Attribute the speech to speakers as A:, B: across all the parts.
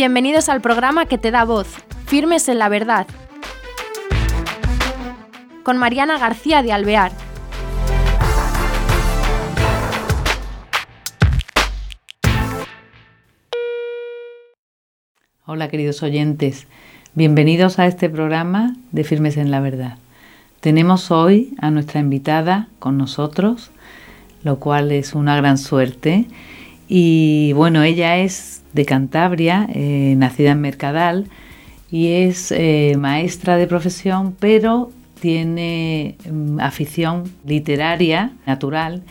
A: Bienvenidos al programa que te da voz, Firmes en la Verdad, con Mariana García de Alvear.
B: Hola queridos oyentes, bienvenidos a este programa de Firmes en la Verdad. Tenemos hoy a nuestra invitada con nosotros, lo cual es una gran suerte. Y bueno, ella es de Cantabria, eh, nacida en Mercadal, y es eh, maestra de profesión, pero tiene mm, afición literaria, natural,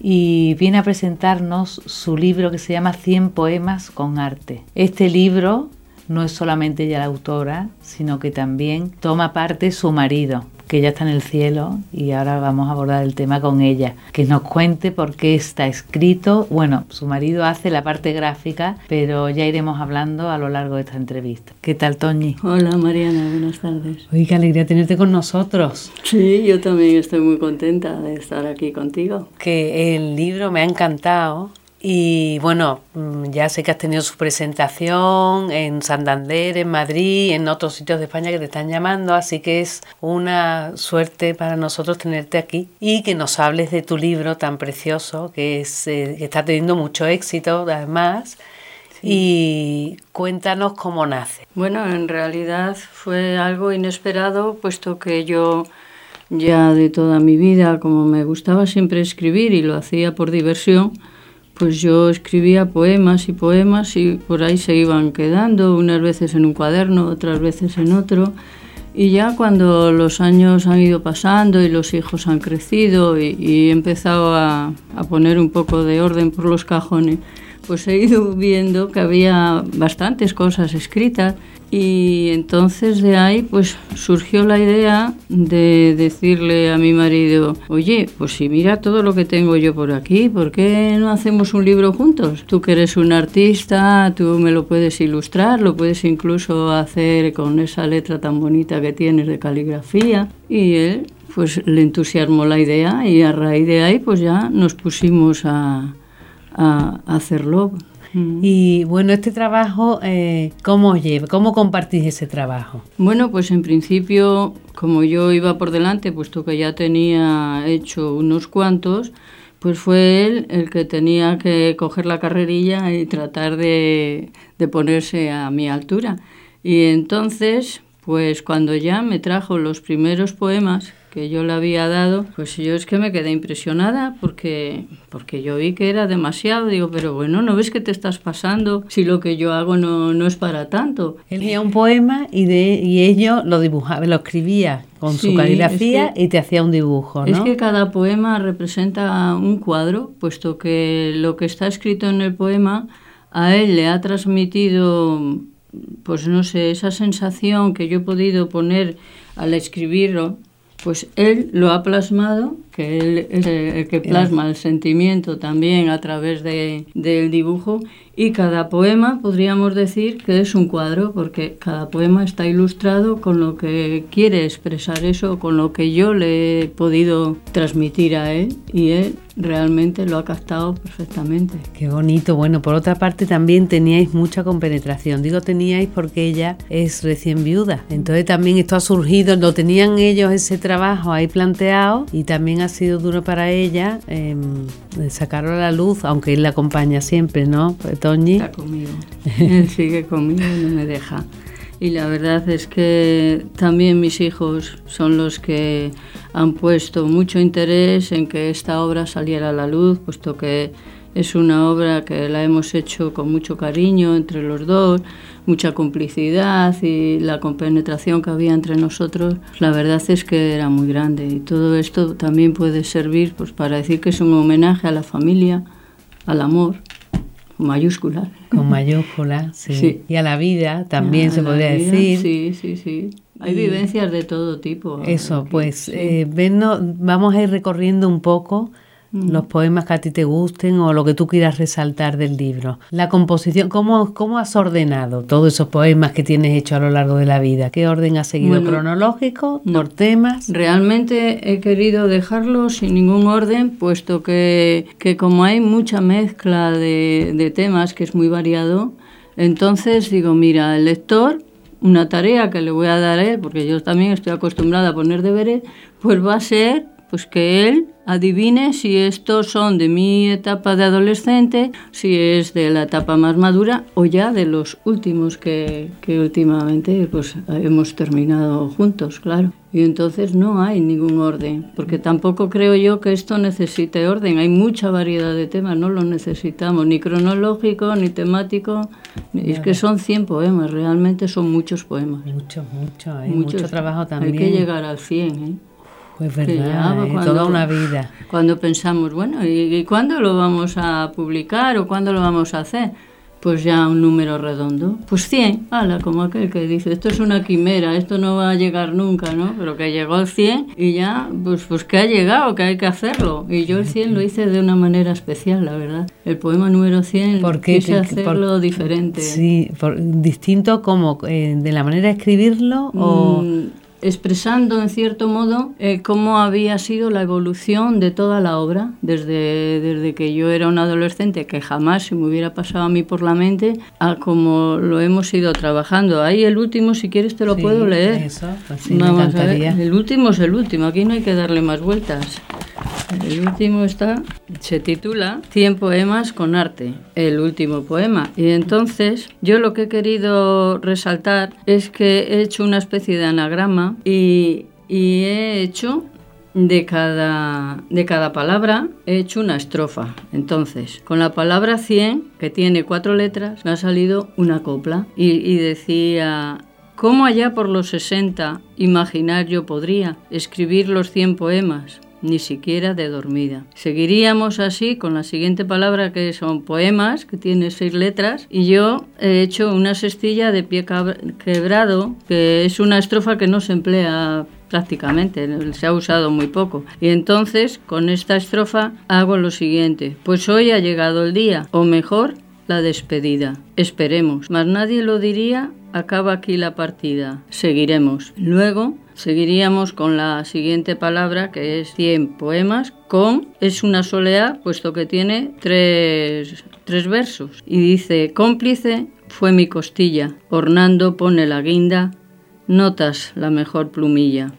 B: y viene a presentarnos su libro que se llama 100 poemas con arte. Este libro no es solamente ella la autora, sino que también toma parte su marido, que ya está en el cielo y ahora vamos a abordar el tema con ella, que nos cuente por qué está escrito. Bueno, su marido hace la parte gráfica, pero ya iremos hablando a lo largo de esta entrevista. ¿Qué tal, Toñi?
C: Hola, Mariana, buenas tardes.
B: Uy, qué alegría tenerte con nosotros.
C: Sí, yo también estoy muy contenta de estar aquí contigo.
B: Que el libro me ha encantado y bueno, mm, ya sé que has tenido su presentación en Santander, en Madrid, en otros sitios de España que te están llamando, así que es una suerte para nosotros tenerte aquí y que nos hables de tu libro tan precioso que, es, eh, que está teniendo mucho éxito además. Y cuéntanos cómo nace.
C: Bueno, en realidad fue algo inesperado, puesto que yo ya de toda mi vida, como me gustaba siempre escribir y lo hacía por diversión, pues yo escribía poemas y poemas y por ahí se iban quedando, unas veces en un cuaderno, otras veces en otro. Y ya cuando los años han ido pasando y los hijos han crecido y, he empezado a, a poner un poco de orden por los cajones, pues he ido viendo que había bastantes cosas escritas y entonces de ahí pues surgió la idea de decirle a mi marido, oye, pues si mira todo lo que tengo yo por aquí, ¿por qué no hacemos un libro juntos? Tú que eres un artista, tú me lo puedes ilustrar, lo puedes incluso hacer con esa letra tan bonita que tienes de caligrafía. Y él pues le entusiasmó la idea y a raíz de ahí pues ya nos pusimos a, a hacerlo.
B: Mm. Y bueno, este trabajo, eh, ¿cómo lleva? ¿Cómo compartís ese trabajo?
C: Bueno, pues en principio, como yo iba por delante, puesto que ya tenía hecho unos cuantos, pues fue él el que tenía que coger la carrerilla y tratar de, de ponerse a mi altura. Y entonces, pues cuando ya me trajo los primeros poemas, que yo le había dado, pues yo es que me quedé impresionada porque, porque yo vi que era demasiado. Digo, pero bueno, ¿no ves que te estás pasando si lo que yo hago no, no es para tanto?
B: Él leía un poema y, de, y ello lo dibujaba, lo escribía con su caligrafía y te hacía un dibujo, ¿no?
C: Es que cada poema representa un cuadro, puesto que lo que está escrito en el poema a él le ha transmitido, pues no sé, esa sensación que yo he podido poner al escribirlo pues él lo ha plasmado, que él es el que plasma el sentimiento también a través de, del dibujo, y cada poema podríamos decir que es un cuadro, porque cada poema está ilustrado con lo que quiere expresar eso, con lo que yo le he podido transmitir a él, y él realmente lo ha captado perfectamente.
B: Qué bonito. Bueno, por otra parte también teníais mucha compenetración. Digo teníais porque ella es recién viuda. Entonces también esto ha surgido, lo tenían ellos ese trabajo ahí planteado y también ha sido duro para ella eh, sacarlo a la luz, aunque él la acompaña siempre, ¿no, Toñi?
C: Está conmigo. él sigue conmigo y no me deja. Y la verdad es que también mis hijos son los que han puesto mucho interés en que esta obra saliera a la luz, puesto que es una obra que la hemos hecho con mucho cariño entre los dos, mucha complicidad y la compenetración que había entre nosotros, la verdad es que era muy grande. Y todo esto también puede servir pues, para decir que es un homenaje a la familia, al amor mayúscula.
B: Con mayúscula, sí. Y a la vida también se podría decir.
C: Sí, sí, sí. Hay vivencias de todo tipo.
B: Eso, pues eh, vamos a ir recorriendo un poco los poemas que a ti te gusten o lo que tú quieras resaltar del libro. La composición, ¿cómo, cómo has ordenado todos esos poemas que tienes hecho a lo largo de la vida? ¿Qué orden has seguido? ¿Cronológico? ¿Por temas?
C: Realmente he querido dejarlo sin ningún orden, puesto que, que como hay mucha mezcla de, de temas, que es muy variado, Entonces digo, mira, el lector, una tarea que le voy a dar a él, porque yo también estoy acostumbrada a poner deberes, pues va a ser pues que él adivine si estos son de mi etapa de adolescente, si es de la etapa más madura o ya de los últimos que, que últimamente pues hemos terminado juntos, claro. Y entonces no hay ningún orden, porque tampoco creo yo que esto necesite orden. Hay mucha variedad de temas, no lo necesitamos, ni cronológico, ni temático. Es que son 100 poemas, realmente son muchos poemas.
B: Muchos, muchos, hay mucho trabajo también.
C: Hay que llegar al 100, ¿eh?
B: Pues verdad, ¿eh? toda una vida.
C: Cuando pensamos, bueno, ¿y, cuándo lo vamos a publicar o cuándo lo vamos a hacer? Pues ya un número redondo. Pues 100, ala, como aquel que dice, esto es una quimera, esto no va a llegar nunca, ¿no? Pero que llegó al 100 y ya, pues, pues que ha llegado, que hay que hacerlo. Y yo el 100 lo hice de una manera especial, la verdad. El poema número 100 ¿Por qué? quise hacerlo diferente.
B: Sí, distinto como, eh, de la manera de escribirlo o... Mm,
C: expresando en cierto modo eh, cómo había sido la evolución de toda la obra, desde, desde que yo era un adolescente, que jamás se me hubiera pasado a mí por la mente, a cómo lo hemos ido trabajando. Ahí el último, si quieres, te lo puedo leer.
B: Eso, pues me.
C: El último es el último, aquí no hay que darle más vueltas. El último está, se titula 100 poemas con arte, el último poema. Y entonces yo lo que he querido resaltar es que he hecho una especie de anagrama y, he hecho de cada, de cada palabra he hecho una estrofa. Entonces, con la palabra 100, que tiene cuatro letras, me ha salido una copla. Y, y decía, ¿cómo allá por los 60 imaginar yo podría escribir los 100 poemas? Ni siquiera de dormida. Seguiríamos así con la siguiente palabra que son poemas, que tiene seis letras, y yo he hecho una sestilla de pie quebrado, que es una estrofa que no se emplea prácticamente, se ha usado muy poco. Y entonces, con esta estrofa hago lo siguiente, pues hoy ha llegado el día, o mejor, la despedida. Esperemos, mas nadie lo diría, acaba aquí la partida. Seguiremos. Luego Seguiríamos con la siguiente palabra que es 100 poemas con es una soleá puesto que tiene tres, tres versos y dice cómplice fue mi costilla, ornando pone la guinda, notas la mejor plumilla.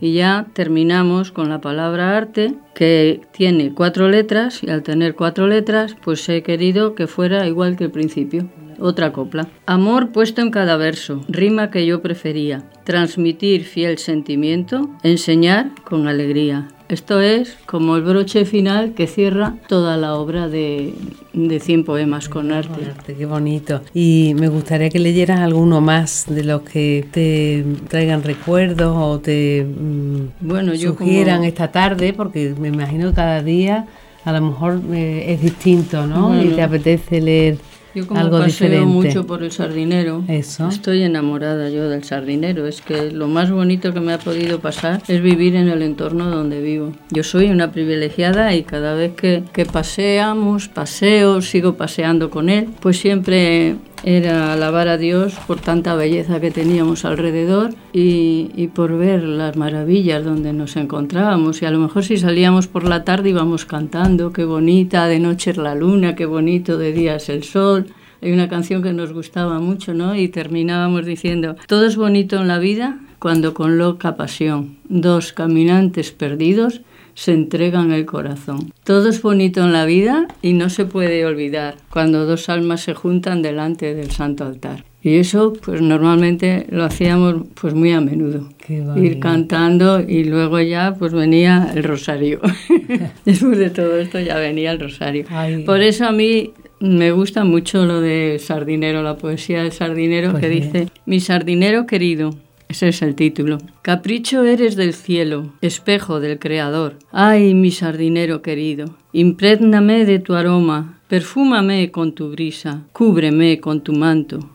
C: Y ya terminamos con la palabra arte, que tiene cuatro letras, y al tener cuatro letras, pues he querido que fuera igual que el principio. Otra copla. Amor puesto en cada verso, rima que yo prefería. Transmitir fiel sentimiento, enseñar con alegría. Esto es como el broche final que cierra toda la obra de, de 100 poemas con arte.
B: Qué bonito. Y me gustaría que leyeras alguno más de los que te traigan recuerdos o te mm, bueno, yo sugieran esta tarde, porque me imagino cada día a lo mejor eh, es distinto, ¿no? y te apetece leer
C: yo como
B: algo
C: paseo mucho por el sardinero, estoy enamorada yo del sardinero. Es que lo más bonito que me ha podido pasar es vivir en el entorno donde vivo. Yo soy una privilegiada y cada vez que, que paseamos, paseo, sigo paseando con él, pues siempre era alabar a Dios por tanta belleza que teníamos alrededor y, por ver las maravillas donde nos encontrábamos. Y a lo mejor si salíamos por la tarde íbamos cantando, qué bonita, de noche es la luna, qué bonito, de día es el sol. Hay una canción que nos gustaba mucho, ¿no? Y terminábamos diciendo, todo es bonito en la vida cuando con loca pasión, dos caminantes perdidos se entregan el corazón. Todo es bonito en la vida y no se puede olvidar cuando dos almas se juntan delante del santo altar. Y eso, pues normalmente lo hacíamos pues muy a menudo. Ir cantando y luego ya pues venía el rosario. Después de todo esto ya venía el rosario. Por eso a mí me gusta mucho lo de sardinero, la poesía del sardinero pues que dice, mi sardinero querido, ese es el título. Capricho eres del cielo, espejo del Creador. Ay, mi sardinero querido, imprégname de tu aroma, perfúmame con tu brisa, cúbreme con tu manto,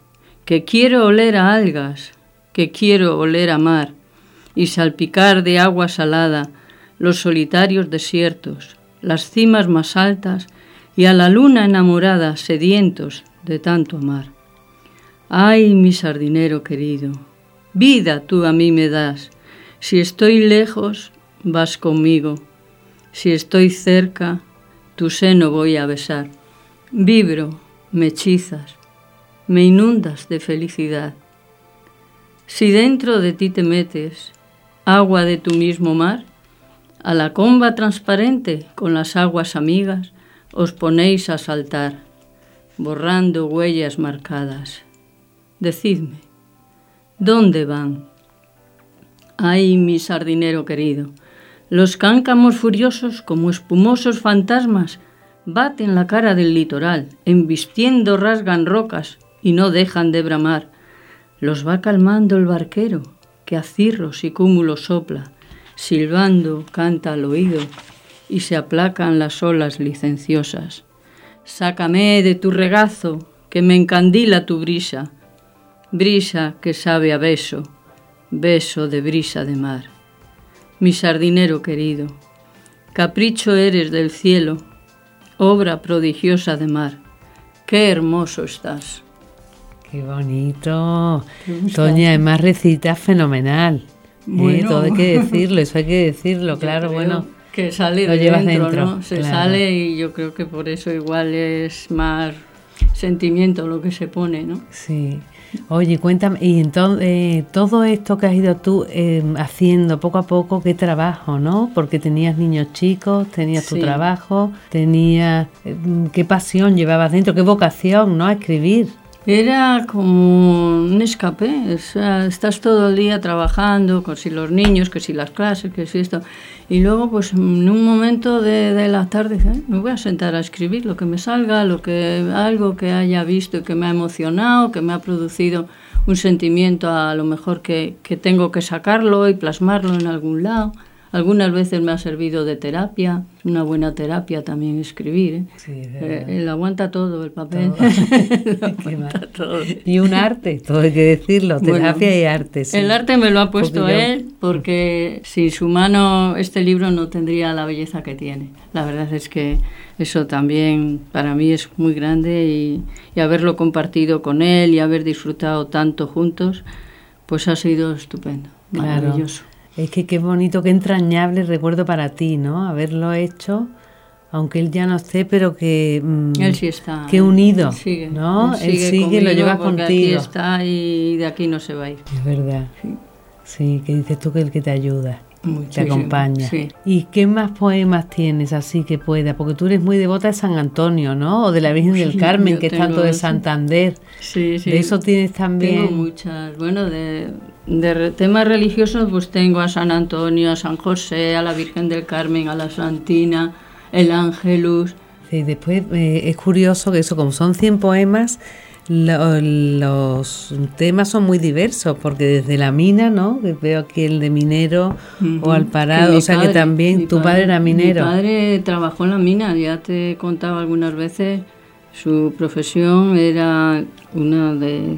C: que quiero oler a algas, que quiero oler a mar, y salpicar de agua salada los solitarios desiertos, las cimas más altas, y a la luna enamorada, sedientos de tanto amar. Ay, mi sardinero querido, Vida tú a mí me das. Si estoy lejos, vas conmigo. Si estoy cerca, tu seno voy a besar. Vibro, me hechizas. me inundas de felicidad. Si dentro de ti te metes agua de tu mismo mar, a la comba transparente con las aguas amigas os ponéis a saltar, borrando huellas marcadas. Decidme, ¿dónde van? Ay, mi sardinero querido, los cáncamos furiosos como espumosos fantasmas baten la cara del litoral, embistiendo rasgan rocas y no dejan de bramar. Los va calmando el barquero, que a cirros y cúmulos sopla, silbando canta al oído y se aplacan las olas licenciosas. Sácame de tu regazo, que me encandila tu brisa, brisa que sabe a beso, beso de brisa de mar. Mi sardinero querido, capricho eres del cielo, obra prodigiosa de mar. Qué hermoso estás.
B: Qué bonito. Toña, es más recita fenomenal. ¿eh? todo hay que decirlo, eso hay que decirlo, claro, bueno.
C: Que sale de dentro, ¿no? Se sale y yo creo que por eso igual es más sentimiento lo que se pone, ¿no?
B: Sí. Oye, cuéntame, y entonces eh, todo esto que has ido tú em, haciendo poco a poco, qué trabajo, ¿no? Porque tenías niños chicos, tenías tu trabajo, tenías em, qué pasión llevabas dentro, qué vocación, ¿no? A escribir.
C: Era como un escape, o sea, estás todo el día trabajando, con si los niños, que si las clases, que si esto. Y luego, pues en un momento de, de la tarde, ¿eh? me voy a sentar a escribir lo que me salga, lo que, algo que haya visto y que me ha emocionado, que me ha producido un sentimiento a lo mejor que, que tengo que sacarlo y plasmarlo en algún lado. Algunas veces me ha servido de terapia, una buena terapia también escribir. ¿eh? Sí, eh, él aguanta todo el papel.
B: Todo. Y un arte, todo hay que decirlo, terapia y arte.
C: El arte me lo ha puesto él porque sin su mano este libro no tendría la belleza que tiene. La verdad es que eso también para mí es muy grande y, y haberlo compartido con él y haber disfrutado tanto juntos, pues ha sido estupendo, maravilloso.
B: Es que qué bonito, qué entrañable recuerdo para ti, ¿no? Haberlo hecho, aunque él ya no esté, pero que...
C: Mm, él sí está.
B: Qué unido, ¿no?
C: Él sigue, lo lleva contigo. Aquí está y de aquí no se va a ir.
B: Es verdad. Sí, que dices tú que es el que te ayuda. te acompaña. ¿Y qué más poemas tienes así que pueda? Porque tú eres muy devota de San Antonio, ¿no? O de la Virgen del Carmen, que es tanto de Santander.
C: Sí, sí.
B: De eso tienes también.
C: Tengo muchas. Bueno, de, de temas religiosos, pues tengo a San Antonio, a San José, a la Virgen del Carmen, a la Santina, el Ángelus.
B: Sí, después eh, es curioso que eso, como son 100 poemas, los temas son muy diversos, porque desde la mina, ¿no? Que veo aquí el de minero o al parado, o sea que también tu padre, era minero.
C: Mi padre trabajó en la mina, ya te contaba algunas veces, su profesión era una de...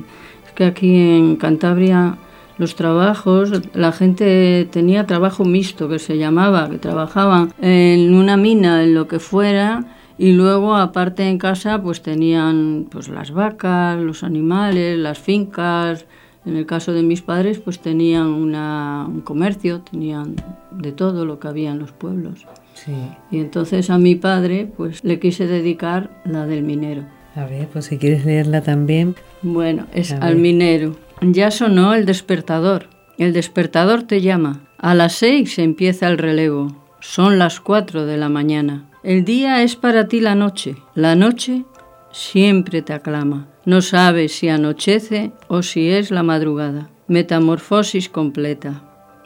C: Es que aquí en Cantabria los trabajos, la gente tenía trabajo mixto que se llamaba, que trabajaban en una mina, en lo que fuera, y luego aparte en casa pues tenían pues las vacas, los animales, las fincas. En el caso de mis padres pues tenían una, un comercio, tenían de todo lo que había en los pueblos.
B: Sí.
C: Y entonces a mi padre pues le quise dedicar la del minero.
B: A ver, pues si quieres leerla también.
C: Bueno, es al minero. Ya sonó el despertador. El despertador te llama. A las seis empieza el relevo. Son las cuatro de la mañana. El día es para ti la noche. La noche siempre te aclama. No sabes si anochece o si es la madrugada. Metamorfosis completa.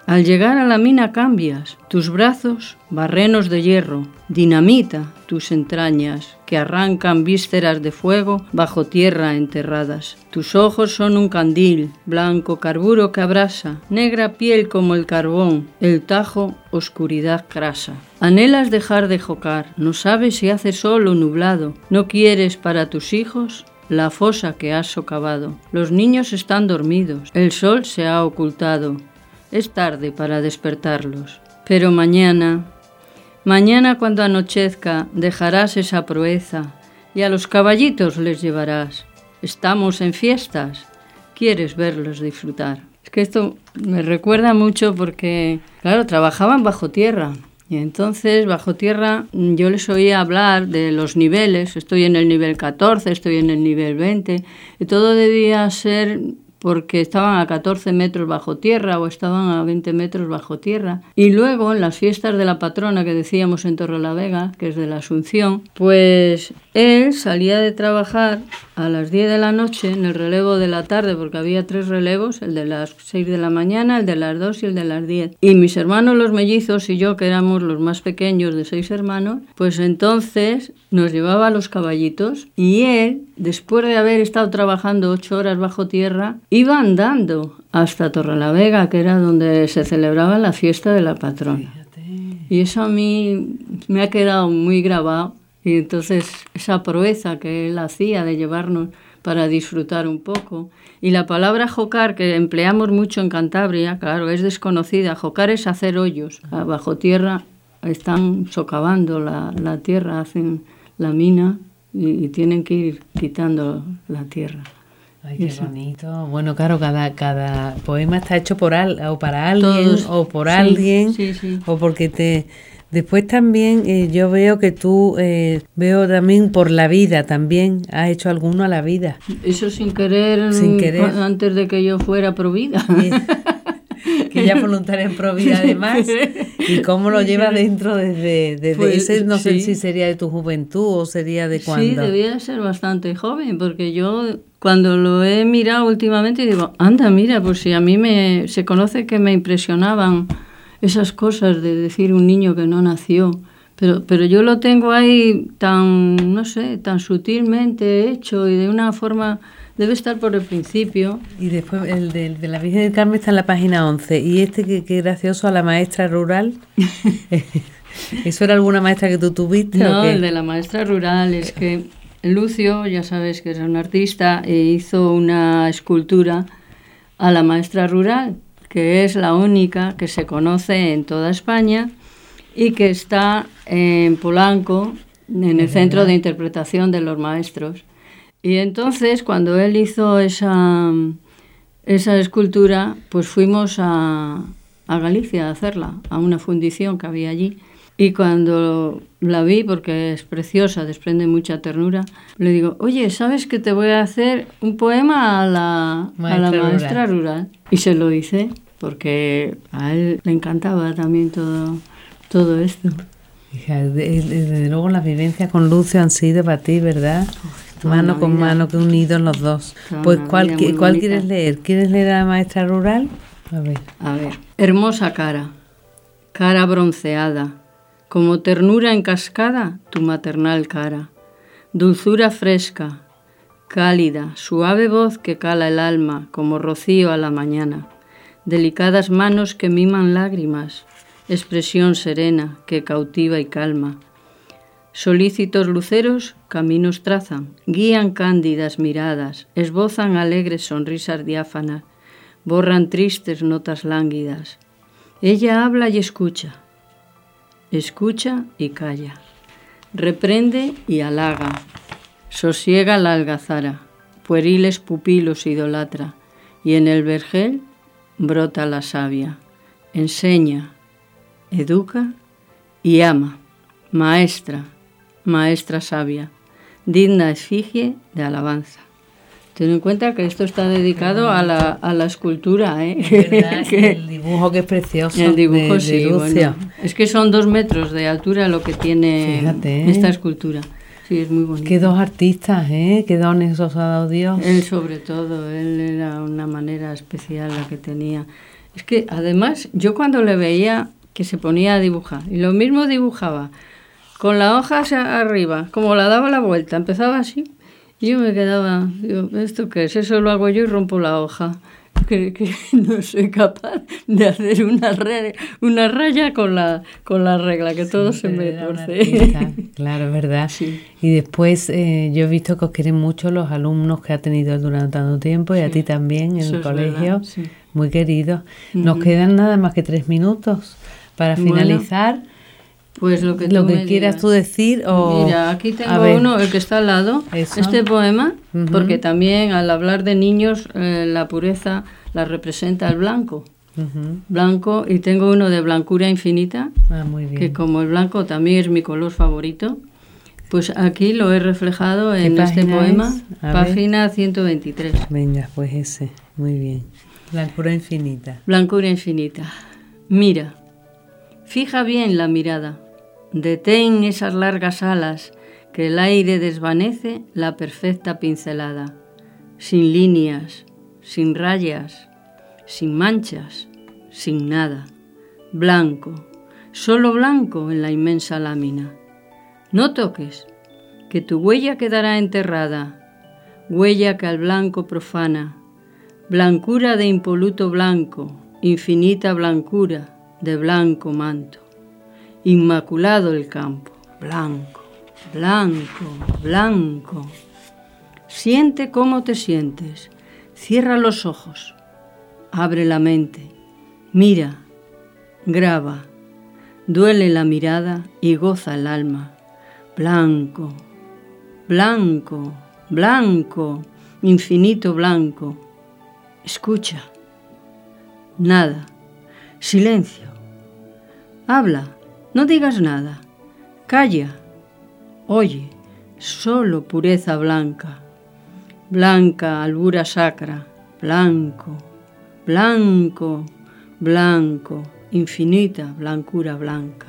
C: Al llegar a la mina cambias, tus brazos, barrenos de hierro, dinamita tus entrañas, que arrancan vísceras de fuego bajo tierra enterradas. Tus ojos son un candil, blanco carburo que abrasa, negra piel como el carbón, el tajo oscuridad crasa. Anhelas dejar de jocar, no sabes si hace sol o nublado, no quieres para tus hijos la fosa que has socavado. Los niños están dormidos, el sol se ha ocultado, es tarde para despertarlos. Pero mañana, mañana cuando anochezca, dejarás esa proeza y a los caballitos les llevarás. Estamos en fiestas, quieres verlos disfrutar. Es que esto me recuerda mucho porque, claro, trabajaban bajo tierra Y entonces, bajo tierra, yo les oía hablar de los niveles. Estoy en el nivel 14, estoy en el nivel 20. Y todo debía ser porque estaban a 14 metros bajo tierra o estaban a 20 metros bajo tierra. Y luego en las fiestas de la patrona que decíamos en Torrelavega, que es de la Asunción, pues él salía de trabajar a las 10 de la noche en el relevo de la tarde, porque había tres relevos, el de las 6 de la mañana, el de las 2 y el de las 10. Y mis hermanos los mellizos y yo, que éramos los más pequeños de seis hermanos, pues entonces nos llevaba los caballitos y él, después de haber estado trabajando ocho horas bajo tierra, iba andando hasta Torrelavega, que era donde se celebraba la fiesta de la patrona. Y eso a mí me ha quedado muy grabado. Y entonces esa proeza que él hacía de llevarnos para disfrutar un poco. Y la palabra jocar, que empleamos mucho en Cantabria, claro, es desconocida. Jocar es hacer hoyos. Bajo tierra están socavando la, la tierra, hacen la mina y, y tienen que ir quitando la tierra.
B: Ay, qué bonito. Bueno, claro, cada, cada poema está hecho por al, o para alguien
C: Todos,
B: o por
C: sí,
B: alguien
C: sí, sí.
B: o porque te... Después también eh, yo veo que tú eh, veo también por la vida también has hecho alguno a la vida.
C: Eso sin querer,
B: Sin querer.
C: antes de que yo fuera provida.
B: que ya voluntaria en Provida además y cómo lo llevas dentro desde, desde
C: Pues,
B: ese no sé
C: sí.
B: si sería de tu juventud o sería de
C: Sí,
B: cuándo
C: debía de ser bastante joven, porque yo cuando lo he mirado últimamente digo, anda, mira, pues si a mí me, se conoce que me impresionaban esas cosas de decir un niño que no nació, pero, pero yo lo tengo ahí tan, no sé, tan sutilmente hecho y de una forma, debe estar por el principio.
B: y después el de, de la Virgen del Carmen está en la página 11 y este que, que gracioso a la maestra rural ¿eso era alguna maestra que tú tuviste o
C: No,
B: qué?
C: el de la maestra rural es que Lucio, ya sabes que es un artista, e hizo una escultura a la maestra rural, que es la única que se conoce en toda España y que está en Polanco, en el Centro de Interpretación de los Maestros. Y entonces, cuando él hizo esa, esa escultura, pues fuimos a, a Galicia a hacerla, a una fundición que había allí. Y cuando la vi, porque es preciosa, desprende mucha ternura, le digo, oye, ¿sabes que te voy a hacer un poema a la a la
B: Maestra
C: rural? Y se lo hice, porque a él le encantaba también todo, todo esto.
B: Desde luego las vivencias con Lucio han sido para ti, ¿verdad? mano con
C: vida.
B: mano, que unidos los dos.
C: Toda
B: Pues, ¿cuál, ¿cuál quieres leer? ¿Quieres leer a la maestra rural? A ver.
C: A ver, hermosa cara, cara bronceada, como ternura en cascada, tu maternal cara, dulzura fresca, cálida, suave voz que cala el alma como rocío a la mañana, delicadas manos que miman lágrimas, expresión serena que cautiva y calma. Solícitos luceros caminos trazan, guían cándidas miradas, esbozan alegres sonrisas diáfanas, borran tristes notas lánguidas. Ella habla y escucha, escucha y calla, reprende y halaga, sosiega la algazara, pueriles pupilos idolatra, y en el vergel brota la savia, enseña, educa y ama, maestra, maestra sabia, digna efigie de alabanza. Ten en cuenta que esto está dedicado a la, a la escultura, ¿eh?
B: El dibujo que es precioso.
C: el dibujo
B: de, de
C: sí,
B: Lucio.
C: bueno. Es que son dos metros de altura lo que tiene
B: Fíjate, ¿eh?
C: esta escultura. Sí, es muy bonito.
B: Qué dos artistas, ¿eh? Qué dones os ha dado Dios.
C: Él sobre todo, él era una manera especial la que tenía. Es que además yo cuando le veía que se ponía a dibujar, y lo mismo dibujaba, con la hoja hacia arriba, como la daba la vuelta, empezaba así, yo me quedaba, digo, ¿esto qué es? Eso lo hago yo y rompo la hoja. Que, que no soy capaz de hacer una, re- una raya con la, con la regla, que todo se me torce.
B: Claro, verdad.
C: Sí.
B: Y después eh, yo he visto que os quieren mucho los alumnos que ha tenido durante tanto tiempo y a
C: Sí.
B: ti también en
C: Eso
B: el colegio.
C: sí.
B: Muy queridos. Nos
C: Ujú.
B: quedan nada más que tres minutos para
C: Bueno,
B: finalizar.
C: Pues lo que,
B: lo
C: tú
B: que
C: me
B: quieras
C: digas.
B: tú decir o...
C: Mira, aquí tengo
B: ver.
C: uno, el que está al lado,
B: Eso.
C: este poema, porque también al hablar de niños, eh, la pureza la representa el blanco. Blanco y tengo uno de blancura infinita,
B: ah, muy bien.
C: que como el blanco también es mi color favorito, pues aquí lo he reflejado en este poema, página 123.
B: Venga, pues ese, muy bien. Blancura infinita.
C: Blancura infinita. Mira, fija bien la mirada, detén esas largas alas que el aire desvanece la perfecta pincelada, sin líneas, sin rayas, sin manchas, sin nada, blanco, solo blanco en la inmensa lámina. No toques, que tu huella quedará enterrada, huella que al blanco profana, blancura de impoluto blanco, infinita blancura de blanco manto, inmaculado el campo, blanco, blanco, blanco. Siente cómo te sientes, cierra los ojos, abre la mente, mira, graba, duele la mirada y goza el alma. Blanco, blanco, blanco, infinito blanco. Escucha. Nada. Silencio. Habla. No digas nada. Calla. Oye. Solo pureza blanca. Blanca albura sacra. Blanco blanco, blanco, infinita blancura blanca.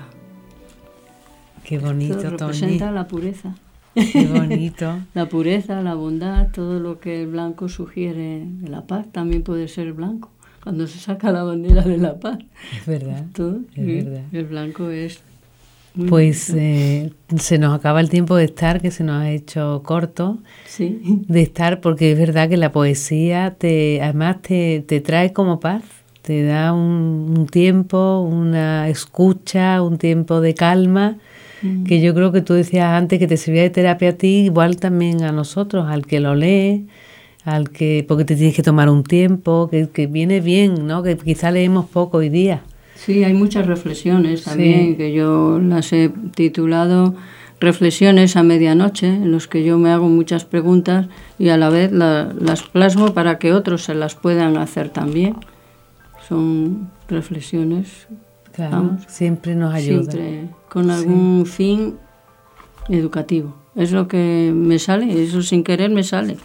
B: Qué bonito,
C: Esto representa la pureza.
B: Qué bonito.
C: la pureza, la bondad, todo lo que el blanco sugiere la paz también puede ser blanco. Cuando se saca la bandera de la paz.
B: Es verdad. es verdad.
C: El blanco es
B: pues eh, se nos acaba el tiempo de estar, que se nos ha hecho corto,
C: sí.
B: de estar, porque es verdad que la poesía te, además te, te trae como paz, te da un, tiempo, una escucha, un tiempo de calma, mm. que yo creo que tú decías antes que te servía de terapia a ti, igual también a nosotros, al que lo lee, al que, porque te tienes que tomar un tiempo, que, que viene bien, ¿no? Que quizá leemos poco hoy día.
C: Sí, hay muchas reflexiones también, que yo las he titulado Reflexiones a medianoche, en los que yo me hago muchas preguntas y a la vez las plasmo para que otros se las puedan hacer también. Son reflexiones.
B: Claro, siempre nos ayuda.
C: Siempre con algún fin educativo. Es lo que me sale, eso sin querer me sale.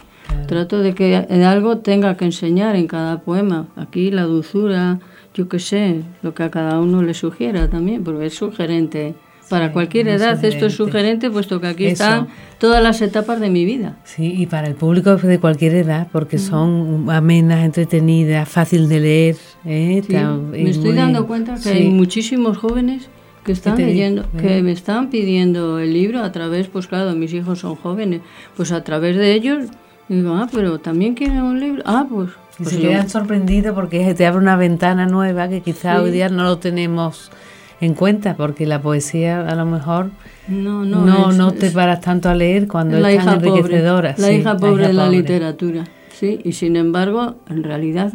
C: Trato de que algo tenga que enseñar en cada poema. Aquí la dulzura, yo qué sé, lo que a cada uno le sugiera también, porque es sugerente. Para cualquier edad esto es sugerente, puesto que aquí están todas las etapas de mi vida.
B: Sí, y para el público de cualquier edad, porque son amenas, entretenidas, fácil de leer. ¿eh?
C: me estoy dando cuenta que hay muchísimos jóvenes que están leyendo, que me están pidiendo el libro a través, pues claro, mis hijos son jóvenes, pues a través de ellos digo, ah, pero también quieren un libro, ah, pues
B: y pues se quedan sorprendidos porque te abre una ventana nueva que quizá hoy día no lo tenemos en cuenta, porque la poesía a lo mejor no, no, no, te paras tanto a leer cuando
C: la
B: es tan enriquecedora.
C: la, hija pobre de la literatura, sí, y sin embargo, en realidad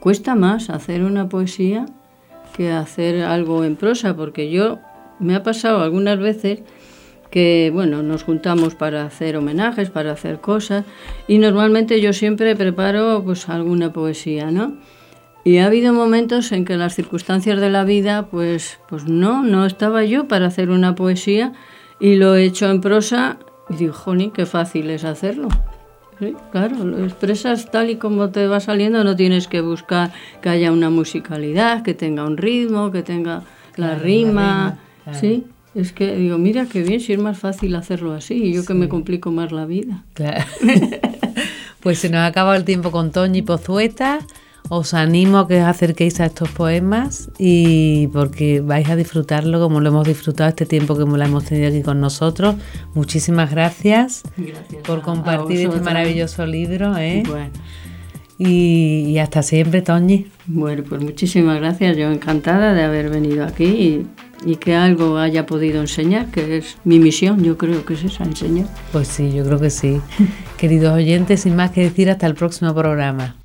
C: cuesta más hacer una poesía que hacer algo en prosa, porque yo me ha pasado algunas veces que bueno, nos juntamos para hacer homenajes, para hacer cosas y normalmente yo siempre preparo pues alguna poesía, ¿no? Y ha habido momentos en que las circunstancias de la vida pues pues no, no estaba yo para hacer una poesía y lo he hecho en prosa y digo, jolín, qué fácil es hacerlo. Sí, claro, lo expresas tal y como te va saliendo, no tienes que buscar que haya una musicalidad, que tenga un ritmo, que tenga la rima, ¿sí? Es que digo, mira qué bien, si es más fácil hacerlo así, y yo que me complico más la vida.
B: Claro. pues se nos ha acabado el tiempo con Toñi Pozueta. Os animo a que os acerquéis a estos poemas y porque vais a disfrutarlo como lo hemos disfrutado este tiempo que lo hemos tenido aquí con nosotros. Muchísimas gracias, por compartir este maravilloso libro. ¿eh? Y, y, hasta siempre, Toñi.
C: Bueno, pues muchísimas gracias. Yo encantada de haber venido aquí y y que algo haya podido enseñar, que es mi misión, yo creo que es esa, enseñar.
B: Pues sí, yo creo que sí. Queridos oyentes, sin más que decir, hasta el próximo programa.